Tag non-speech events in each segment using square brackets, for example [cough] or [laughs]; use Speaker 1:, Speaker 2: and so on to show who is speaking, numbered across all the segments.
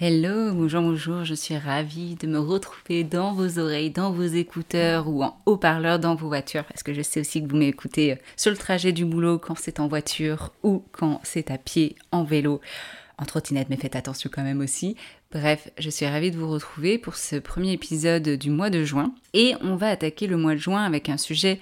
Speaker 1: Hello, bonjour, bonjour, je suis ravie de me retrouver dans vos oreilles, dans vos écouteurs ou en haut-parleur dans vos voitures, parce que je sais aussi que vous m'écoutez euh, sur le trajet du boulot quand c'est en voiture ou quand c'est à pied, en vélo, en trottinette, mais faites attention quand même aussi. Bref, je suis ravie de vous retrouver pour ce premier épisode du mois de juin, et on va attaquer le mois de juin avec un sujet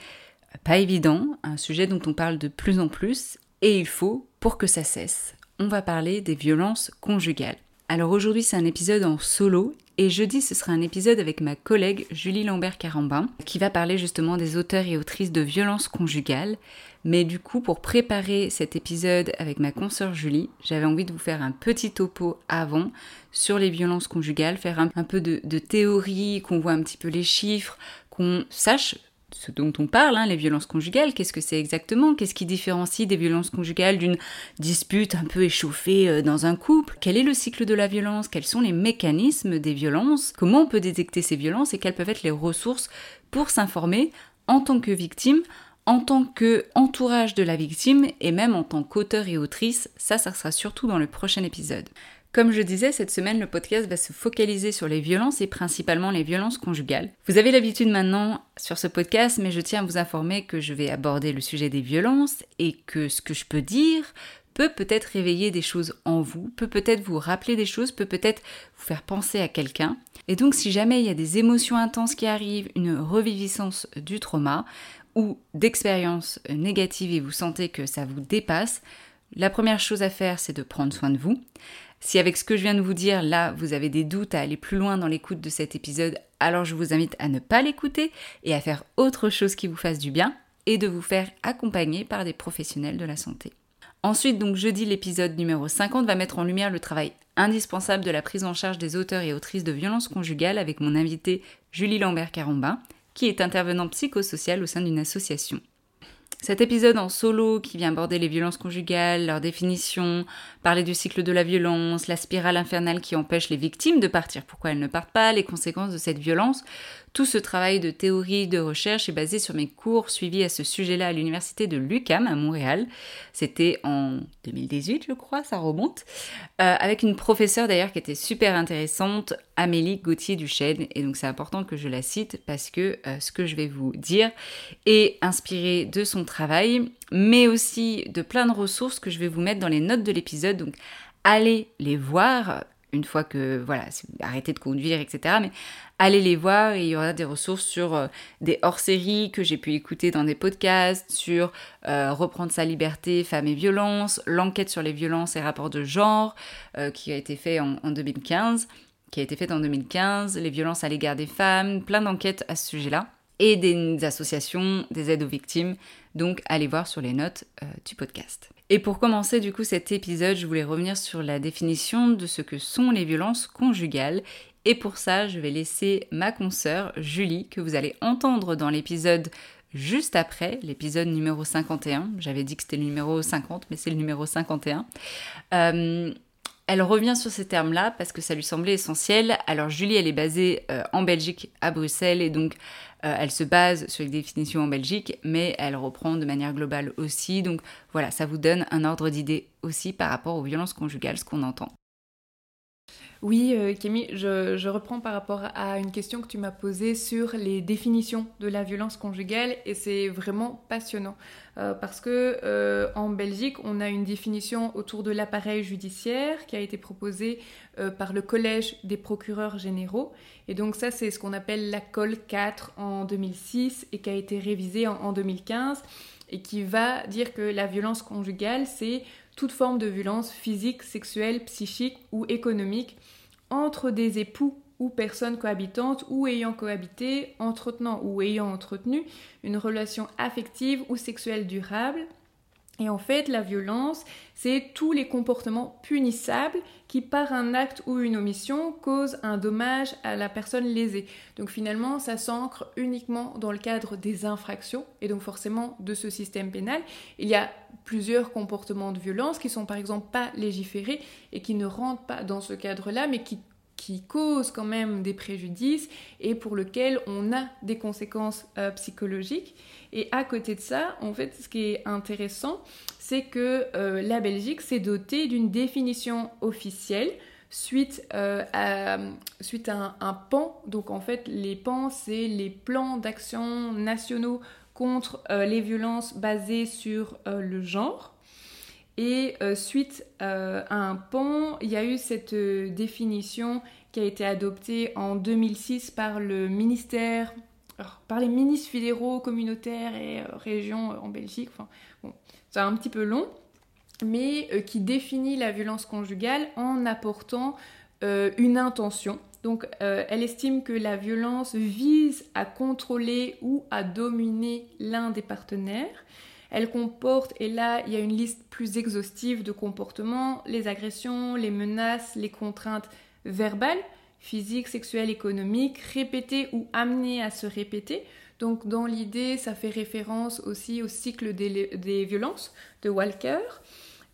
Speaker 1: pas évident, un sujet dont on parle de plus en plus, et il faut, pour que ça cesse, on va parler des violences conjugales. Alors aujourd'hui c'est un épisode en solo et jeudi ce sera un épisode avec ma collègue Julie Lambert-Carambin qui va parler justement des auteurs et autrices de violences conjugales. Mais du coup pour préparer cet épisode avec ma consoeur Julie, j'avais envie de vous faire un petit topo avant sur les violences conjugales, faire un, peu de théorie, qu'on voit un petit peu les chiffres, qu'on sache ce dont on parle, hein, les violences conjugales, qu'est-ce que c'est exactement? Qu'est-ce qui différencie des violences conjugales d'une dispute un peu échauffée euh, dans un couple? Quel est le cycle de la violence? Quels sont les mécanismes des violences? Comment on peut détecter ces violences et quelles peuvent être les ressources pour s'informer en tant que victime en tant que entourage de la victime et même en tant qu'auteur et autrice, ça, ça sera surtout dans le prochain épisode. Comme je disais, cette semaine, le podcast va se focaliser sur les violences et principalement les violences conjugales. Vous avez l'habitude maintenant sur ce podcast, mais je tiens à vous informer que je vais aborder le sujet des violences et que ce que je peux dire peut peut-être réveiller des choses en vous, peut peut-être vous rappeler des choses, peut peut-être vous faire penser à quelqu'un. Et donc si jamais il y a des émotions intenses qui arrivent, une reviviscence du trauma ou d'expériences négatives et vous sentez que ça vous dépasse, la première chose à faire, c'est de prendre soin de vous. Si avec ce que je viens de vous dire, là, vous avez des doutes à aller plus loin dans l'écoute de cet épisode, alors je vous invite à ne pas l'écouter et à faire autre chose qui vous fasse du bien et de vous faire accompagner par des professionnels de la santé. Ensuite, donc jeudi, l'épisode numéro 50 va mettre en lumière le travail indispensable de la prise en charge des auteurs et autrices de violences conjugales avec mon invité Julie Lambert-Carambin, qui est intervenant psychosocial au sein d'une association. Cet épisode en solo qui vient aborder les violences conjugales, leur définition, parler du cycle de la violence, la spirale infernale qui empêche les victimes de partir, pourquoi elles ne partent pas, les conséquences de cette violence, tout ce travail de théorie, de recherche est basé sur mes cours suivis à ce sujet-là à l'université de l'UCAM à Montréal. C'était en 2018, je crois, ça remonte. Euh, avec une professeure d'ailleurs qui était super intéressante, Amélie Gauthier-Duchesne. Et donc c'est important que je la cite parce que euh, ce que je vais vous dire est inspiré de son travail, mais aussi de plein de ressources que je vais vous mettre dans les notes de l'épisode. Donc allez les voir une fois que, voilà, arrêtez de conduire, etc. Mais allez les voir et il y aura des ressources sur euh, des hors-séries que j'ai pu écouter dans des podcasts, sur euh, Reprendre sa liberté, femmes et violences, l'enquête sur les violences et rapports de genre euh, qui a été fait en, en 2015 qui a été faite en 2015, les violences à l'égard des femmes, plein d'enquêtes à ce sujet-là, et des associations, des aides aux victimes. Donc allez voir sur les notes du podcast. Et pour commencer du coup cet épisode, je voulais revenir sur la définition de ce que sont les violences conjugales. Et pour ça, je vais laisser ma consoeur Julie, que vous allez entendre dans l'épisode juste après, l'épisode numéro 51. J'avais dit que c'était le numéro 50, mais c'est le numéro 51. Euh, elle revient sur ces termes-là parce que ça lui semblait essentiel. Alors Julie, elle est basée euh, en Belgique, à Bruxelles, et donc euh, elle se base sur les définitions en Belgique, mais elle reprend de manière globale aussi. Donc voilà, ça vous donne un ordre d'idée aussi par rapport aux violences conjugales, ce qu'on entend.
Speaker 2: Oui, euh, Kémy, je, reprends par rapport à une question que tu m'as posée sur les définitions de la violence conjugale et c'est vraiment passionnant. Euh, parce que euh, en Belgique, on a une définition autour de l'appareil judiciaire qui a été proposée par le Collège des procureurs généraux. Et donc ça c'est ce qu'on appelle la COL 4 en 2006 et qui a été révisée en 2015 et qui va dire que la violence conjugale c'est toute forme de violence physique, sexuelle, psychique ou économique entre des époux ou personnes cohabitantes ou ayant cohabité, entretenant ou ayant entretenu une relation affective ou sexuelle durable et en fait, la violence, c'est tous les comportements punissables qui, par un acte ou une omission, causent un dommage à la personne lésée. Donc finalement, ça s'ancre uniquement dans le cadre des infractions et donc forcément de ce système pénal. Il y a plusieurs comportements de violence qui sont par exemple pas légiférés et qui ne rentrent pas dans ce cadre-là, mais qui qui causent quand même des préjudices et pour lequel on a des conséquences euh, psychologiques. Et à côté de ça, en fait, ce qui est intéressant, c'est que euh, la Belgique s'est dotée d'une définition officielle suite, euh, à, suite à un, pan. Donc en fait, les pans, c'est les plans d'action nationaux contre les violences basées sur le genre. Et euh, suite euh, à un pan, il y a eu cette euh, définition qui a été adoptée en 2006 par le ministère, par les ministres fédéraux, communautaires et régions en Belgique. Enfin, c'est un petit peu long, mais qui définit la violence conjugale en apportant une intention. Donc, elle estime que la violence vise à contrôler ou à dominer l'un des partenaires elle comporte, et là il y a une liste plus exhaustive de comportements, les agressions, les menaces, les contraintes verbales, physiques, sexuelles, économiques, répétées ou amenées à se répéter. Donc dans l'idée, ça fait référence aussi au cycle des, violences de Walker.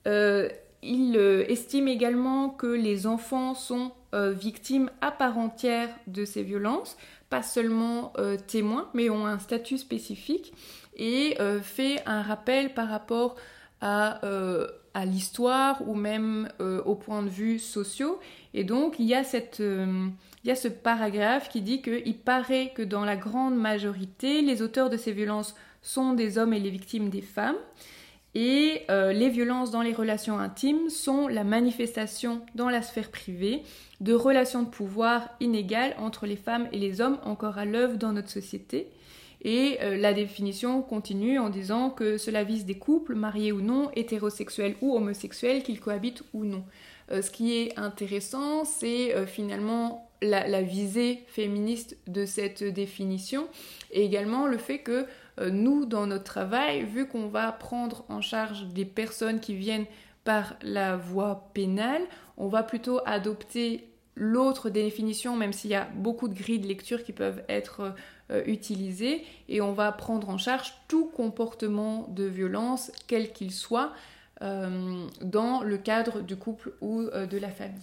Speaker 2: Euh, il euh, estime également que les enfants sont euh, victimes à part entière de ces violences, pas seulement témoins, mais ont un statut spécifique et euh, fait un rappel par rapport à, euh, l'histoire ou même euh, au point de vue sociaux. Et donc, il y a, cette, il y a ce paragraphe qui dit qu'il paraît que dans la grande majorité, les auteurs de ces violences sont des hommes et les victimes des femmes. Et les violences dans les relations intimes sont la manifestation dans la sphère privée de relations de pouvoir inégales entre les femmes et les hommes encore à l'œuvre dans notre société. Et euh, la définition continue en disant que cela vise des couples, mariés ou non, hétérosexuels ou homosexuels, qu'ils cohabitent ou non. Euh, ce qui est intéressant, c'est euh, finalement la, visée féministe de cette définition et également le fait que nous, dans notre travail, vu qu'on va prendre en charge des personnes qui viennent par la voie pénale, on va plutôt adopter l'autre définition, même s'il y a beaucoup de grilles de lecture qui peuvent être euh, utilisées, et on va prendre en charge tout comportement de violence, quel qu'il soit, euh, dans le cadre du couple ou euh, de la famille.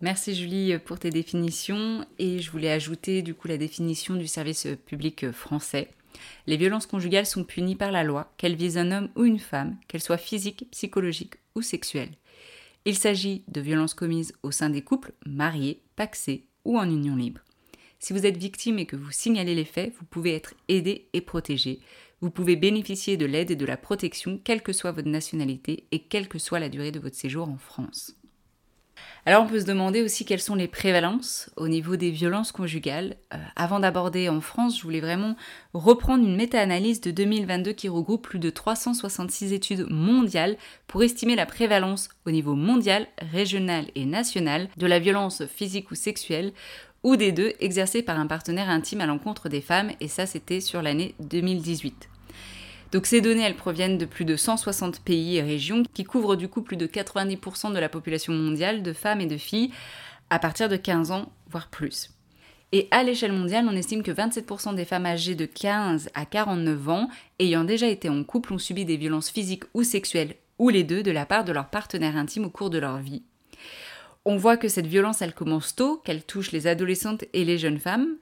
Speaker 1: Merci Julie pour tes définitions et je voulais ajouter du coup la définition du service public français. Les violences conjugales sont punies par la loi, qu'elles visent un homme ou une femme, qu'elles soient physiques, psychologiques ou sexuelles. Il s'agit de violences commises au sein des couples mariés, paxés ou en union libre. Si vous êtes victime et que vous signalez les faits, vous pouvez être aidé et protégé. Vous pouvez bénéficier de l'aide et de la protection, quelle que soit votre nationalité et quelle que soit la durée de votre séjour en France. Alors on peut se demander aussi quelles sont les prévalences au niveau des violences conjugales. Euh, avant d'aborder en France, je voulais vraiment reprendre une méta-analyse de 2022 qui regroupe plus de 366 études mondiales pour estimer la prévalence au niveau mondial, régional et national de la violence physique ou sexuelle ou des deux exercée par un partenaire intime à l'encontre des femmes et ça c'était sur l'année 2018. Donc ces données, elles proviennent de plus de 160 pays et régions qui couvrent du coup plus de 90% de la population mondiale de femmes et de filles à partir de 15 ans, voire plus. Et à l'échelle mondiale, on estime que 27% des femmes âgées de 15 à 49 ans ayant déjà été en couple ont subi des violences physiques ou sexuelles, ou les deux, de la part de leur partenaire intime au cours de leur vie. On voit que cette violence, elle commence tôt, qu'elle touche les adolescentes et les jeunes femmes,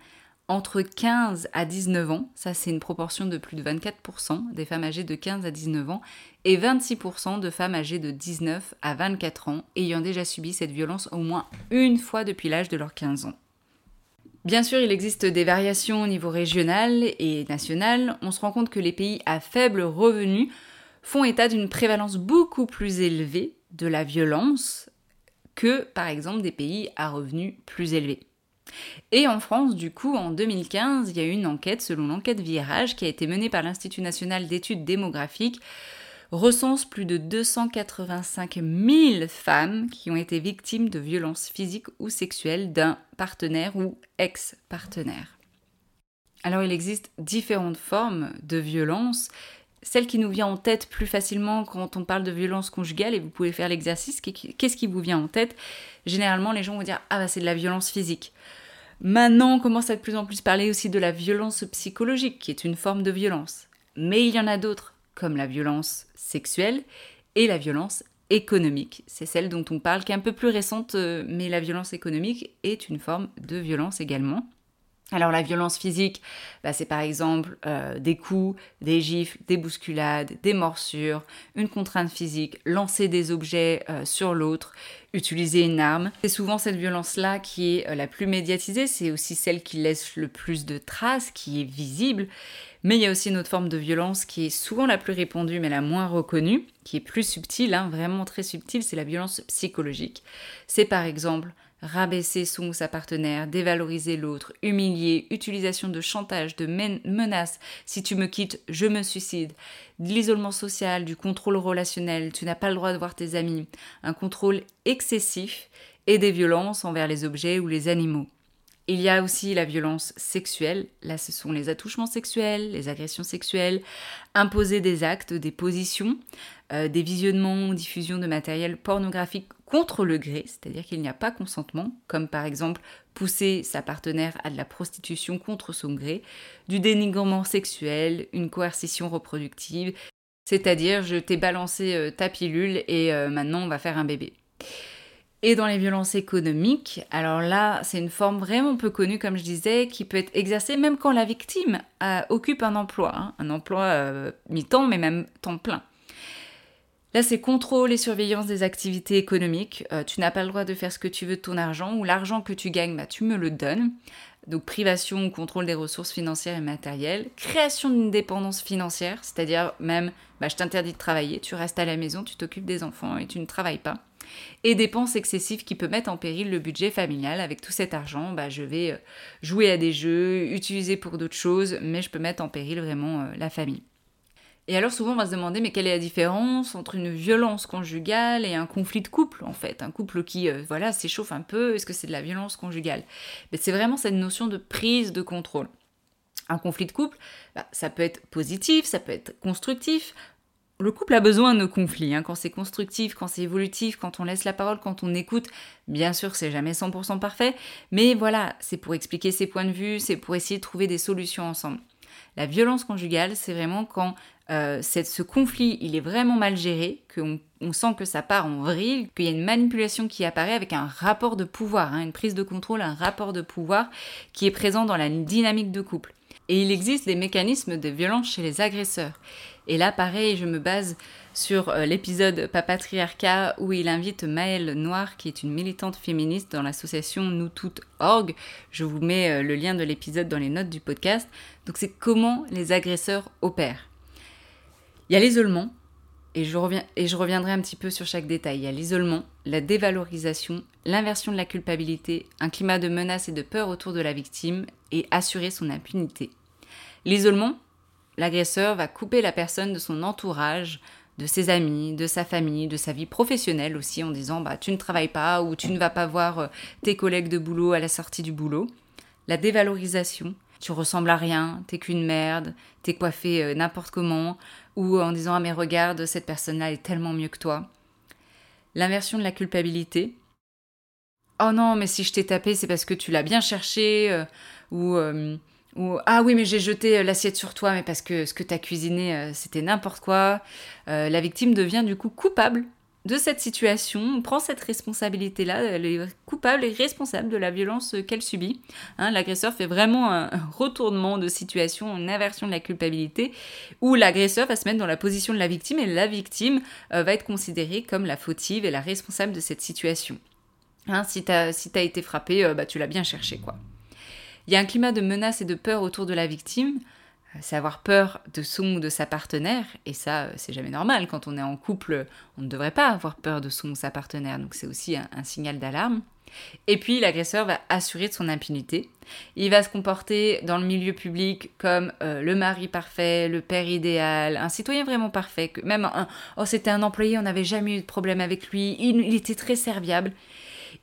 Speaker 1: entre 15 à 19 ans, ça c'est une proportion de plus de 24% des femmes âgées de 15 à 19 ans, et 26% de femmes âgées de 19 à 24 ans ayant déjà subi cette violence au moins une fois depuis l'âge de leurs 15 ans. Bien sûr, il existe des variations au niveau régional et national. On se rend compte que les pays à faible revenu font état d'une prévalence beaucoup plus élevée de la violence que, par exemple, des pays à revenus plus élevés. Et en France, du coup, en 2015, il y a eu une enquête, selon l'enquête Virage, qui a été menée par l'Institut national d'études démographiques, recense plus de 285 000 femmes qui ont été victimes de violences physiques ou sexuelles d'un partenaire ou ex-partenaire. Alors il existe différentes formes de violence. Celle qui nous vient en tête plus facilement quand on parle de violence conjugale, et vous pouvez faire l'exercice, qu'est-ce qui vous vient en tête? Généralement, les gens vont dire Ah, bah, c'est de la violence physique. Maintenant, on commence à de plus en plus parler aussi de la violence psychologique, qui est une forme de violence. Mais il y en a d'autres, comme la violence sexuelle et la violence économique. C'est celle dont on parle, qui est un peu plus récente, euh, mais la violence économique est une forme de violence également. Alors la violence physique, bah, c'est par exemple euh, des coups, des gifles, des bousculades, des morsures, une contrainte physique, lancer des objets euh, sur l'autre, utiliser une arme. C'est souvent cette violence-là qui est euh, la plus médiatisée, c'est aussi celle qui laisse le plus de traces, qui est visible. Mais il y a aussi une autre forme de violence qui est souvent la plus répandue mais la moins reconnue, qui est plus subtile, hein, vraiment très subtile, c'est la violence psychologique. C'est par exemple rabaisser son ou sa partenaire, dévaloriser l'autre, humilier, utilisation de chantage, de menaces, si tu me quittes, je me suicide, de l'isolement social, du contrôle relationnel, tu n'as pas le droit de voir tes amis, un contrôle excessif et des violences envers les objets ou les animaux. Il y a aussi la violence sexuelle. Là, ce sont les attouchements sexuels, les agressions sexuelles, imposer des actes, des positions, euh, des visionnements ou diffusions de matériel pornographique contre le gré, c'est-à-dire qu'il n'y a pas consentement, comme par exemple pousser sa partenaire à de la prostitution contre son gré, du dénigrement sexuel, une coercition reproductive, c'est-à-dire je t'ai balancé euh, ta pilule et euh, maintenant on va faire un bébé. Et dans les violences économiques, alors là, c'est une forme vraiment peu connue, comme je disais, qui peut être exercée même quand la victime euh, occupe un emploi, hein, un emploi euh, mi-temps, mais même temps plein. Là, c'est contrôle et surveillance des activités économiques. Euh, tu n'as pas le droit de faire ce que tu veux de ton argent, ou l'argent que tu gagnes, bah, tu me le donnes. Donc privation ou contrôle des ressources financières et matérielles. Création d'une dépendance financière, c'est-à-dire même, bah, je t'interdis de travailler, tu restes à la maison, tu t'occupes des enfants et tu ne travailles pas et dépenses excessives qui peuvent mettre en péril le budget familial. Avec tout cet argent, bah, je vais euh, jouer à des jeux, utiliser pour d'autres choses, mais je peux mettre en péril vraiment euh, la famille. Et alors souvent on va se demander mais quelle est la différence entre une violence conjugale et un conflit de couple en fait, un couple qui euh, voilà s'échauffe un peu, est-ce que c'est de la violence conjugale? Mais c'est vraiment cette notion de prise de contrôle. Un conflit de couple, bah, ça peut être positif, ça peut être constructif. Le couple a besoin de conflits, hein. quand c'est constructif, quand c'est évolutif, quand on laisse la parole, quand on écoute. Bien sûr, c'est jamais 100% parfait, mais voilà, c'est pour expliquer ses points de vue, c'est pour essayer de trouver des solutions ensemble. La violence conjugale, c'est vraiment quand euh, ce conflit, il est vraiment mal géré, qu'on on sent que ça part en vrille, qu'il y a une manipulation qui apparaît avec un rapport de pouvoir, hein, une prise de contrôle, un rapport de pouvoir qui est présent dans la dynamique de couple. Et il existe des mécanismes de violence chez les agresseurs. Et là, pareil, je me base sur euh, l'épisode Papatriarcat où il invite Maëlle Noir, qui est une militante féministe dans l'association Nous Toutes Org. Je vous mets euh, le lien de l'épisode dans les notes du podcast. Donc c'est comment les agresseurs opèrent. Il y a l'isolement et je, et je reviendrai un petit peu sur chaque détail. Il y a l'isolement, la dévalorisation, l'inversion de la culpabilité, un climat de menace et de peur autour de la victime et assurer son impunité. L'isolement, l'agresseur va couper la personne de son entourage, de ses amis, de sa famille, de sa vie professionnelle aussi en disant bah tu ne travailles pas ou tu ne vas pas voir euh, tes collègues de boulot à la sortie du boulot. La dévalorisation, tu ressembles à rien, t'es qu'une merde, t'es coiffé euh, n'importe comment, ou en disant ah mais regarde cette personne-là est tellement mieux que toi. L'inversion de la culpabilité. Oh non mais si je t'ai tapé c'est parce que tu l'as bien cherché euh, ou ou ah oui mais j'ai jeté euh, l'assiette sur toi mais parce que ce que tu as cuisiné euh, c'était n'importe quoi. Euh, la victime devient du coup coupable de cette situation, prend cette responsabilité-là, elle est coupable et responsable de la violence qu'elle subit. Hein, l'agresseur fait vraiment un, retournement de situation, une inversion de la culpabilité, où l'agresseur va se mettre dans la position de la victime et la victime va être considérée comme la fautive et la responsable de cette situation. Hein, si tu as, si été frappé, bah, tu l'as bien cherché quoi. Il y a un climat de menace et de peur autour de la victime. Euh, c'est avoir peur de son ou de sa partenaire, et ça, euh, c'est jamais normal. Quand on est en couple, on ne devrait pas avoir peur de son ou sa partenaire, donc c'est aussi un, signal d'alarme. Et puis l'agresseur va assurer de son impunité. Il va se comporter dans le milieu public comme euh, le mari parfait, le père idéal, un citoyen vraiment parfait. Même un, oh c'était un employé, on n'avait jamais eu de problème avec lui, il était très serviable.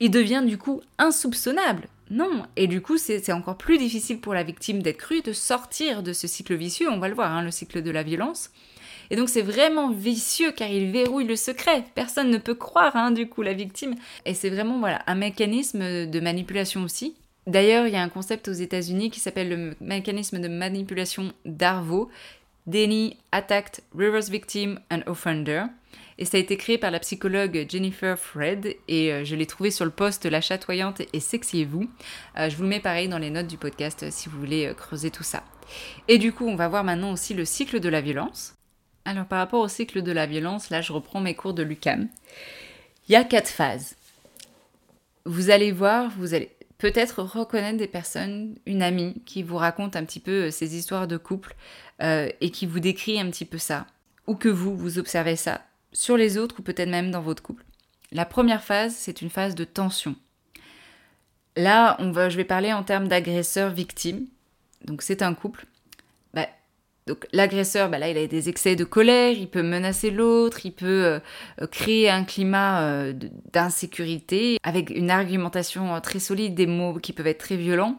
Speaker 1: Il devient du coup insoupçonnable. Non, et du coup c'est encore plus difficile pour la victime d'être crue, de sortir de ce cycle vicieux, on va le voir, hein, le cycle de la violence. Et donc c'est vraiment vicieux car il verrouille le secret. Personne ne peut croire hein, du coup la victime. Et c'est vraiment voilà un mécanisme de manipulation aussi. D'ailleurs, il y a un concept aux États-Unis qui s'appelle le mécanisme de manipulation d'Arvo, Denny Attacked Reverse Victim and Offender. Et ça a été créé par la psychologue Jennifer Fred et euh, je l'ai trouvé sur le post La chatoyante et sexiez-vous. Euh, je vous le mets pareil dans les notes du podcast euh, si vous voulez creuser tout ça. Et du coup, on va voir maintenant aussi le cycle de la violence. Alors par rapport au cycle de la violence, là je reprends mes cours de Lucam. Il y a quatre phases. Vous allez voir, vous allez peut-être reconnaître des personnes, une amie qui vous raconte un petit peu ses histoires de couple et qui vous décrit un petit peu ça. Ou que vous, vous observez ça sur les autres ou peut-être même dans votre couple. La première phase, c'est une phase de tension. Là, on va, je vais parler en termes d'agresseur-victime. Donc c'est un couple. Bah, donc l'agresseur, bah là, il a des excès de colère, il peut menacer l'autre, il peut euh, euh, créer un climat euh, d'insécurité avec une argumentation très solide, des mots qui peuvent être très violents.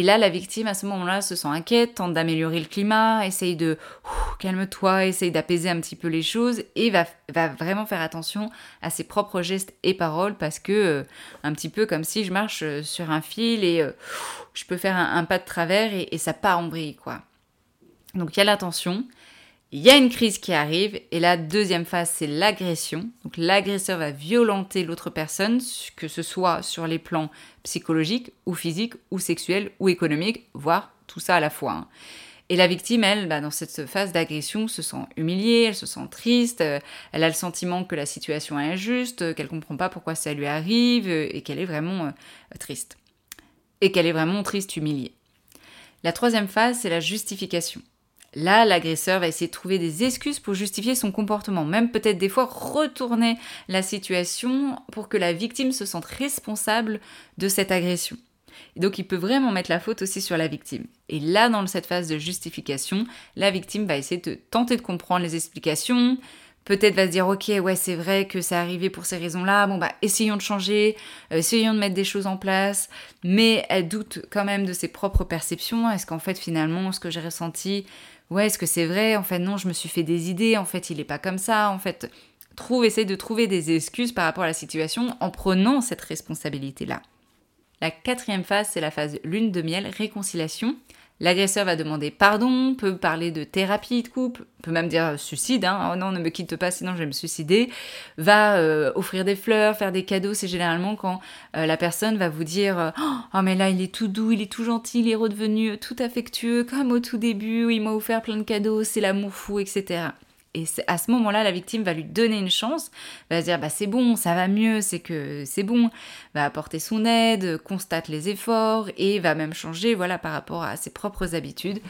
Speaker 1: Et là, la victime, à ce moment-là, se sent inquiète, tente d'améliorer le climat, essaye de calme-toi, essaye d'apaiser un petit peu les choses et va, vraiment faire attention à ses propres gestes et paroles parce que, euh, un petit peu comme si je marche euh, sur un fil et euh, je peux faire un, pas de travers et, ça part en vrille, quoi. Donc il y a l'attention, il y a une crise qui arrive et la deuxième phase, c'est l'agression. Donc l'agresseur va violenter l'autre personne, que ce soit sur les plans psychologiques ou physiques ou sexuels ou économiques, voire tout ça à la fois. Hein. Et la victime, elle, bah, dans cette phase d'agression, se sent humiliée, elle se sent triste, euh, elle a le sentiment que la situation est injuste, qu'elle comprend pas pourquoi ça lui arrive euh, et qu'elle est vraiment euh, triste. Et qu'elle est vraiment triste, humiliée. La troisième phase, c'est la justification. Là, l'agresseur va essayer de trouver des excuses pour justifier son comportement, même peut-être des fois retourner la situation pour que la victime se sente responsable de cette agression. Et donc il peut vraiment mettre la faute aussi sur la victime. Et là, dans cette phase de justification, la victime va essayer de tenter de comprendre les explications, peut-être va se dire ok ouais c'est vrai que c'est arrivé pour ces raisons-là, bon bah essayons de changer, euh, essayons de mettre des choses en place, mais elle doute quand même de ses propres perceptions, est-ce qu'en fait finalement ce que j'ai ressenti ouais, est-ce que c'est vrai? En fait, non, je me suis fait des idées. En fait, il n'est pas comme ça. En fait, trouve, essaye de trouver des excuses par rapport à la situation en prenant cette responsabilité-là. La quatrième phase, c'est la phase lune de miel, réconciliation. L'agresseur va demander pardon, peut parler de thérapie de couple, peut même dire suicide, hein, oh non, ne me quitte pas, sinon je vais me suicider, va euh, offrir des fleurs, faire des cadeaux, c'est généralement quand euh, la personne va vous dire Oh, mais là il est tout doux, il est tout gentil, il est redevenu tout affectueux, comme au tout début, il m'a offert plein de cadeaux, c'est l'amour fou, etc. Et à ce moment-là, la victime va lui donner une chance, va se dire bah c'est bon, ça va mieux, c'est que c'est bon, va apporter son aide, constate les efforts et va même changer voilà par rapport à ses propres habitudes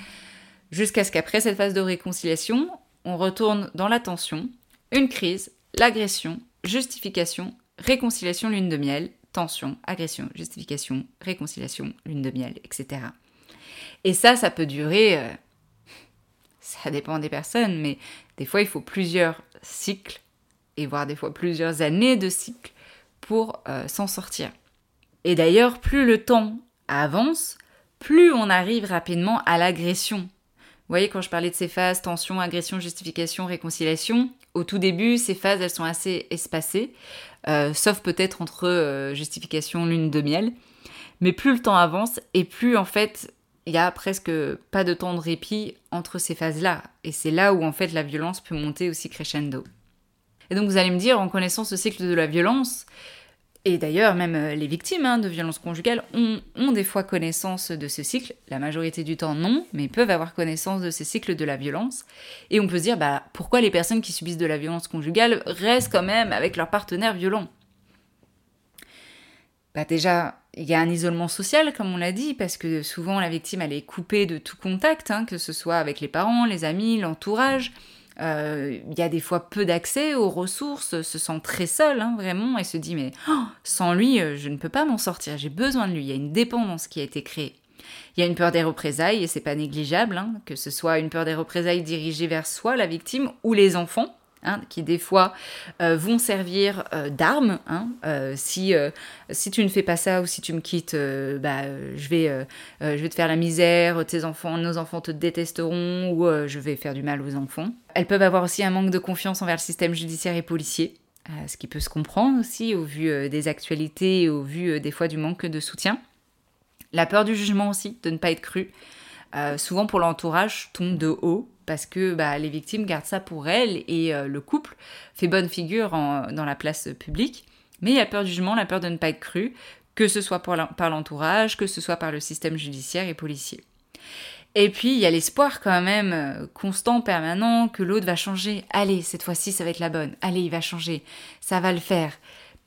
Speaker 1: jusqu'à ce qu'après cette phase de réconciliation, on retourne dans la tension. une crise, l'agression, justification, réconciliation, lune de miel, tension, agression, justification, réconciliation, lune de miel, etc. Et ça, ça peut durer, euh, [laughs] ça dépend des personnes, mais des fois il faut plusieurs cycles, et voire des fois plusieurs années de cycles pour euh, s'en sortir. Et d'ailleurs, plus le temps avance, plus on arrive rapidement à l'agression. Vous voyez, quand je parlais de ces phases, tension, agression, justification, réconciliation, au tout début, ces phases, elles sont assez espacées, euh, sauf peut-être entre euh, justification, lune de miel. Mais plus le temps avance, et plus en fait, il y a presque pas de temps de répit entre ces phases-là. Et c'est là où en fait la violence peut monter aussi crescendo. Et donc vous allez me dire, en connaissant ce cycle de la violence, et d'ailleurs, même euh, les victimes hein, de violences conjugales ont, des fois connaissance de ce cycle. La majorité du temps, non, mais peuvent avoir connaissance de ces cycles de la violence. Et on peut se dire, bah, pourquoi les personnes qui subissent de la violence conjugale restent quand même avec leur partenaire violent? Bah, déjà, il y a un isolement social, comme on l'a dit, parce que souvent la victime, elle est coupée de tout contact, hein, que ce soit avec les parents, les amis, l'entourage. Euh, il y a des fois peu d'accès aux ressources, se sent très seul, hein, vraiment, et se dit mais oh, sans lui, euh, je ne peux pas m'en sortir, j'ai besoin de lui. Il y a une dépendance qui a été créée. Il y a une peur des représailles, et c'est pas négligeable, hein, que ce soit une peur des représailles dirigée vers soi, la victime, ou les enfants. Hein, qui des fois euh, vont servir euh, d'armes. Hein, euh, si, si tu ne fais pas ça ou si tu me quittes, bah, je, vais, je vais te faire la misère, tes enfants, nos enfants te détesteront ou je vais faire du mal aux enfants. Elles peuvent avoir aussi un manque de confiance envers le système judiciaire et policier, ce qui peut se comprendre aussi au vu des actualités et au vu des fois du manque de soutien. La peur du jugement aussi, de ne pas être cru. souvent pour l'entourage, tombe de haut parce que bah, les victimes gardent ça pour elles et euh, le couple fait bonne figure dans la place publique. Mais il y a peur du jugement, la peur de ne pas être cru, que ce soit par l'entourage, que ce soit par le système judiciaire et policier. Et puis il y a l'espoir quand même euh, constant, permanent, que l'autre va changer. Allez, cette fois-ci ça va être la bonne. Allez, il va changer. Ça va le faire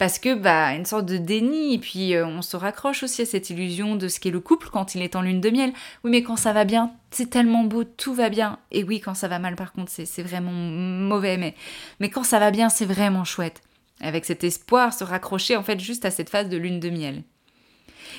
Speaker 1: parce que bah une sorte de déni et puis euh, on se raccroche aussi à cette illusion de ce qu'est le couple quand il est en lune de miel. Oui mais quand ça va bien, c'est tellement beau, tout va bien. Et oui quand ça va mal par contre c'est vraiment mauvais mais mais quand ça va bien c'est vraiment chouette. Avec cet espoir se raccrocher en fait juste à cette phase de lune de miel.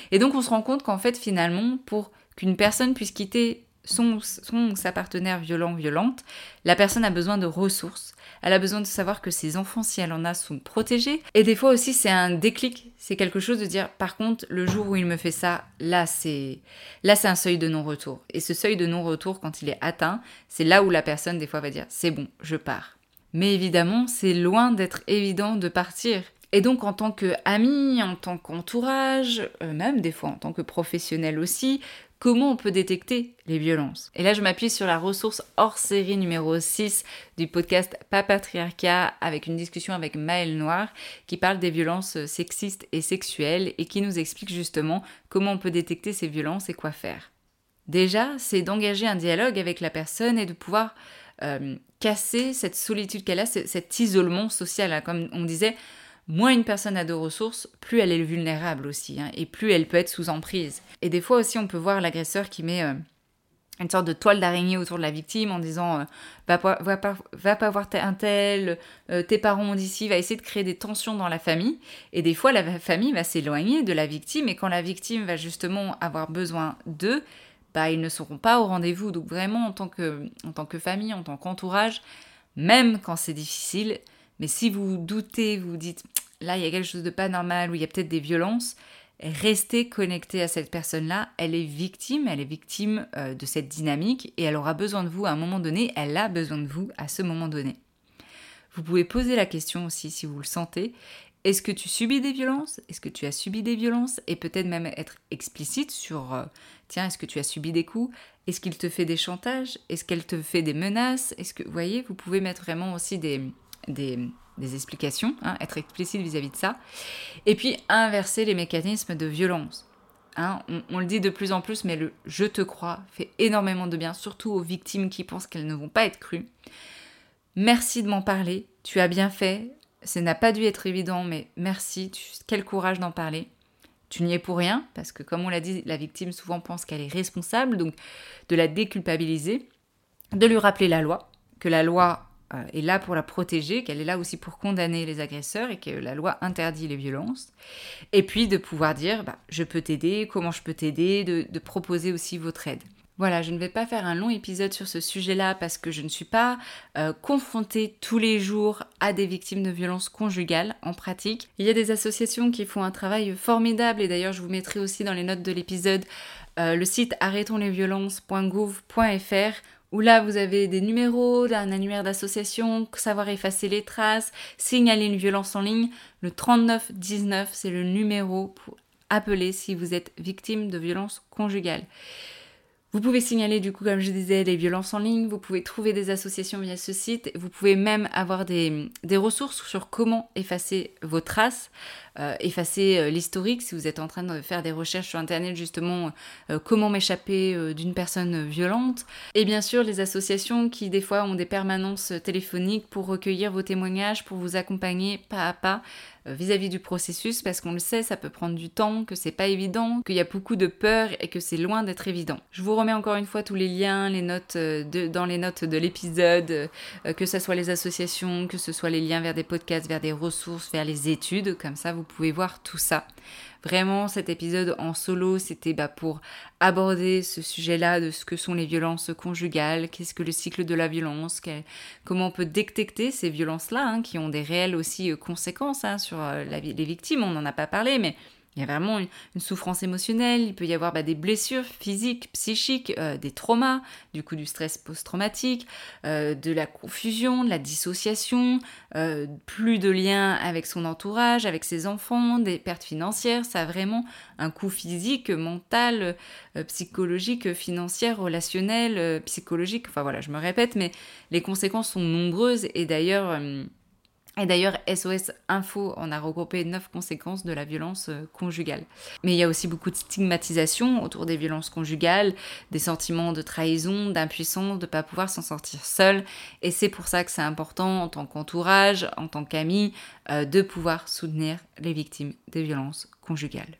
Speaker 1: Et donc on se rend compte qu'en fait finalement pour qu'une personne puisse quitter son, son sa partenaire violent violente, la personne a besoin de ressources elle a besoin de savoir que ses enfants, si elle en a, sont protégés. Et des fois aussi, c'est un déclic. C'est quelque chose de dire, par contre, le jour où il me fait ça, là, c'est, là, c'est un seuil de non-retour. Et ce seuil de non-retour, quand il est atteint, c'est là où la personne, des fois, va dire, c'est bon, je pars. Mais évidemment, c'est loin d'être évident de partir. Et donc en tant qu'ami, en tant qu'entourage, euh, même des fois en tant que professionnel aussi, comment on peut détecter les violences? Et là, je m'appuie sur la ressource hors série numéro 6 du podcast Pas Patriarcat avec une discussion avec Maëlle Noir qui parle des violences sexistes et sexuelles et qui nous explique justement comment on peut détecter ces violences et quoi faire. Déjà, c'est d'engager un dialogue avec la personne et de pouvoir euh, casser cette solitude qu'elle a, cet isolement social. Hein. Comme on disait, moins une personne a de ressources, plus elle est vulnérable aussi, hein, et plus elle peut être sous emprise. Et des fois aussi, on peut voir l'agresseur qui met euh, une sorte de toile d'araignée autour de la victime en disant euh, va, pas, voir un tel, euh, tes parents ont d'ici, va essayer de créer des tensions dans la famille. Et des fois, la famille va s'éloigner de la victime, et quand la victime va justement avoir besoin d'eux, bah, ils ne seront pas au rendez-vous. Donc vraiment, en tant que, en tant que famille, en tant qu'entourage, même quand c'est difficile, mais si vous doutez, vous dites là, il y a quelque chose de pas normal ou il y a peut-être des violences, restez connecté à cette personne-là. Elle est victime, elle est victime euh, de cette dynamique et elle aura besoin de vous à un moment donné. Elle a besoin de vous à ce moment donné. Vous pouvez poser la question aussi si vous le sentez. Est-ce que tu subis des violences? Est-ce que tu as subi des violences? Et peut-être même être explicite sur, euh, tiens, est-ce que tu as subi des coups? Est-ce qu'il te fait des chantages? Est-ce qu'elle te fait des menaces? Est-ce que, vous voyez, vous pouvez mettre vraiment aussi des, des, explications, hein, être explicite vis-à-vis de ça, et puis inverser les mécanismes de violence. Hein. on, le dit de plus en plus, mais le je te crois fait énormément de bien, surtout aux victimes qui pensent qu'elles ne vont pas être crues. Merci de m'en parler, tu as bien fait, ça n'a pas dû être évident, mais merci, quel courage d'en parler. Tu n'y es pour rien, parce que comme on l'a dit, la victime souvent pense qu'elle est responsable, donc de la déculpabiliser, de lui rappeler la loi, que la loi est là pour la protéger, qu'elle est là aussi pour condamner les agresseurs et que la loi interdit les violences. Et puis de pouvoir dire, bah, je peux t'aider, comment je peux t'aider, de, proposer aussi votre aide. Voilà, je ne vais pas faire un long épisode sur ce sujet-là parce que je ne suis pas euh, confrontée tous les jours à des victimes de violences conjugales en pratique. Il y a des associations qui font un travail formidable et d'ailleurs je vous mettrai aussi dans les notes de l'épisode euh, le site arrêtonslesviolences.gouv.fr où là vous avez des numéros, un annuaire d'association, savoir effacer les traces, signaler une violence en ligne. Le 3919, c'est le numéro pour appeler si vous êtes victime de violences conjugales. Vous pouvez signaler du coup, comme je disais, les violences en ligne, vous pouvez trouver des associations via ce site, vous pouvez même avoir des, ressources sur comment effacer vos traces, euh, effacer euh, l'historique si vous êtes en train de faire des recherches sur Internet justement euh, comment m'échapper d'une personne violente. Et bien sûr les associations qui des fois ont des permanences téléphoniques pour recueillir vos témoignages, pour vous accompagner pas à pas vis-à-vis du processus parce qu'on le sait, ça peut prendre du temps, que c'est pas évident, qu'il y a beaucoup de peur et que c'est loin d'être évident. Je vous remets encore une fois tous les liens, les notes dans les notes de l'épisode, que ce soit les associations, que ce soit les liens vers des podcasts, vers des ressources, vers les études, comme ça vous pouvez voir tout ça. Vraiment, cet épisode en solo, c'était bah, pour aborder ce sujet-là de ce que sont les violences conjugales, qu'est-ce que le cycle de la violence, comment on peut détecter ces violences-là, hein, qui ont des réelles aussi euh, conséquences hein, sur euh, les victimes. On n'en a pas parlé, mais il y a vraiment une, souffrance émotionnelle, il peut y avoir bah, des blessures physiques, psychiques, euh, des traumas, du coup du stress post-traumatique, euh, de la confusion, de la dissociation, euh, plus de lien avec son entourage, avec ses enfants, des pertes financières. Ça a vraiment un coût physique, mental, psychologique, financier, relationnel, psychologique. Enfin voilà, je me répète, mais les conséquences sont nombreuses et d'ailleurs et d'ailleurs, SOS Info en a regroupé 9 conséquences de la violence euh, conjugale. Mais il y a aussi beaucoup de stigmatisation autour des violences conjugales, des sentiments de trahison, d'impuissance, de ne pas pouvoir s'en sortir seul. Et c'est pour ça que c'est important en tant qu'entourage, en tant qu'ami, euh, de pouvoir soutenir les victimes des violences conjugales.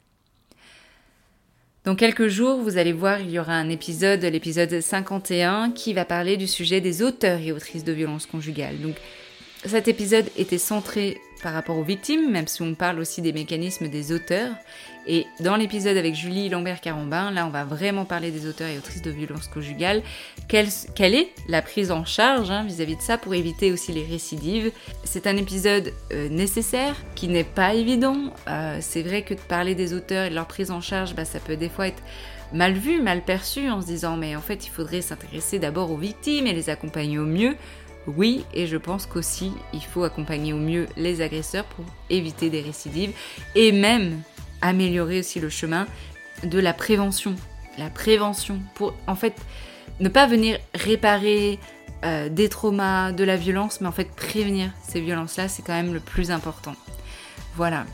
Speaker 1: Dans quelques jours, vous allez voir, il y aura un épisode, l'épisode 51, qui va parler du sujet des auteurs et autrices de violences conjugales. Cet épisode était centré par rapport aux victimes, même si on parle aussi des mécanismes des auteurs. Et dans l'épisode avec Julie Lambert-Carambin, là on va vraiment parler des auteurs et autrices de violences conjugales. Quelle, est la prise en charge hein, vis-à-vis de ça pour éviter aussi les récidives? C'est un épisode euh, nécessaire qui n'est pas évident. Euh, c'est vrai que de parler des auteurs et de leur prise en charge, bah, ça peut des fois être mal vu, mal perçu en se disant mais en fait il faudrait s'intéresser d'abord aux victimes et les accompagner au mieux oui, et je pense qu'aussi il faut accompagner au mieux les agresseurs pour éviter des récidives et même améliorer aussi le chemin de la prévention. La prévention pour en fait ne pas venir réparer euh, des traumas, de la violence, mais en fait prévenir ces violences-là, c'est quand même le plus important. Voilà.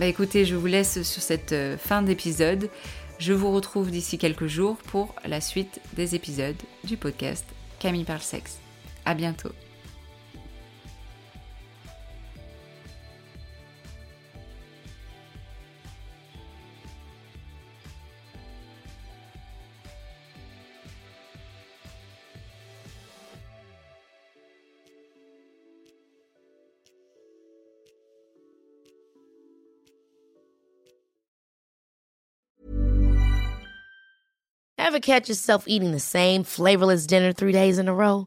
Speaker 1: Bah écoutez, je vous laisse sur cette euh, fin d'épisode. Je vous retrouve d'ici quelques jours pour la suite des épisodes du podcast Camille parle sexe. À bientôt.
Speaker 3: Ever catch yourself eating the same flavorless dinner three days in a row?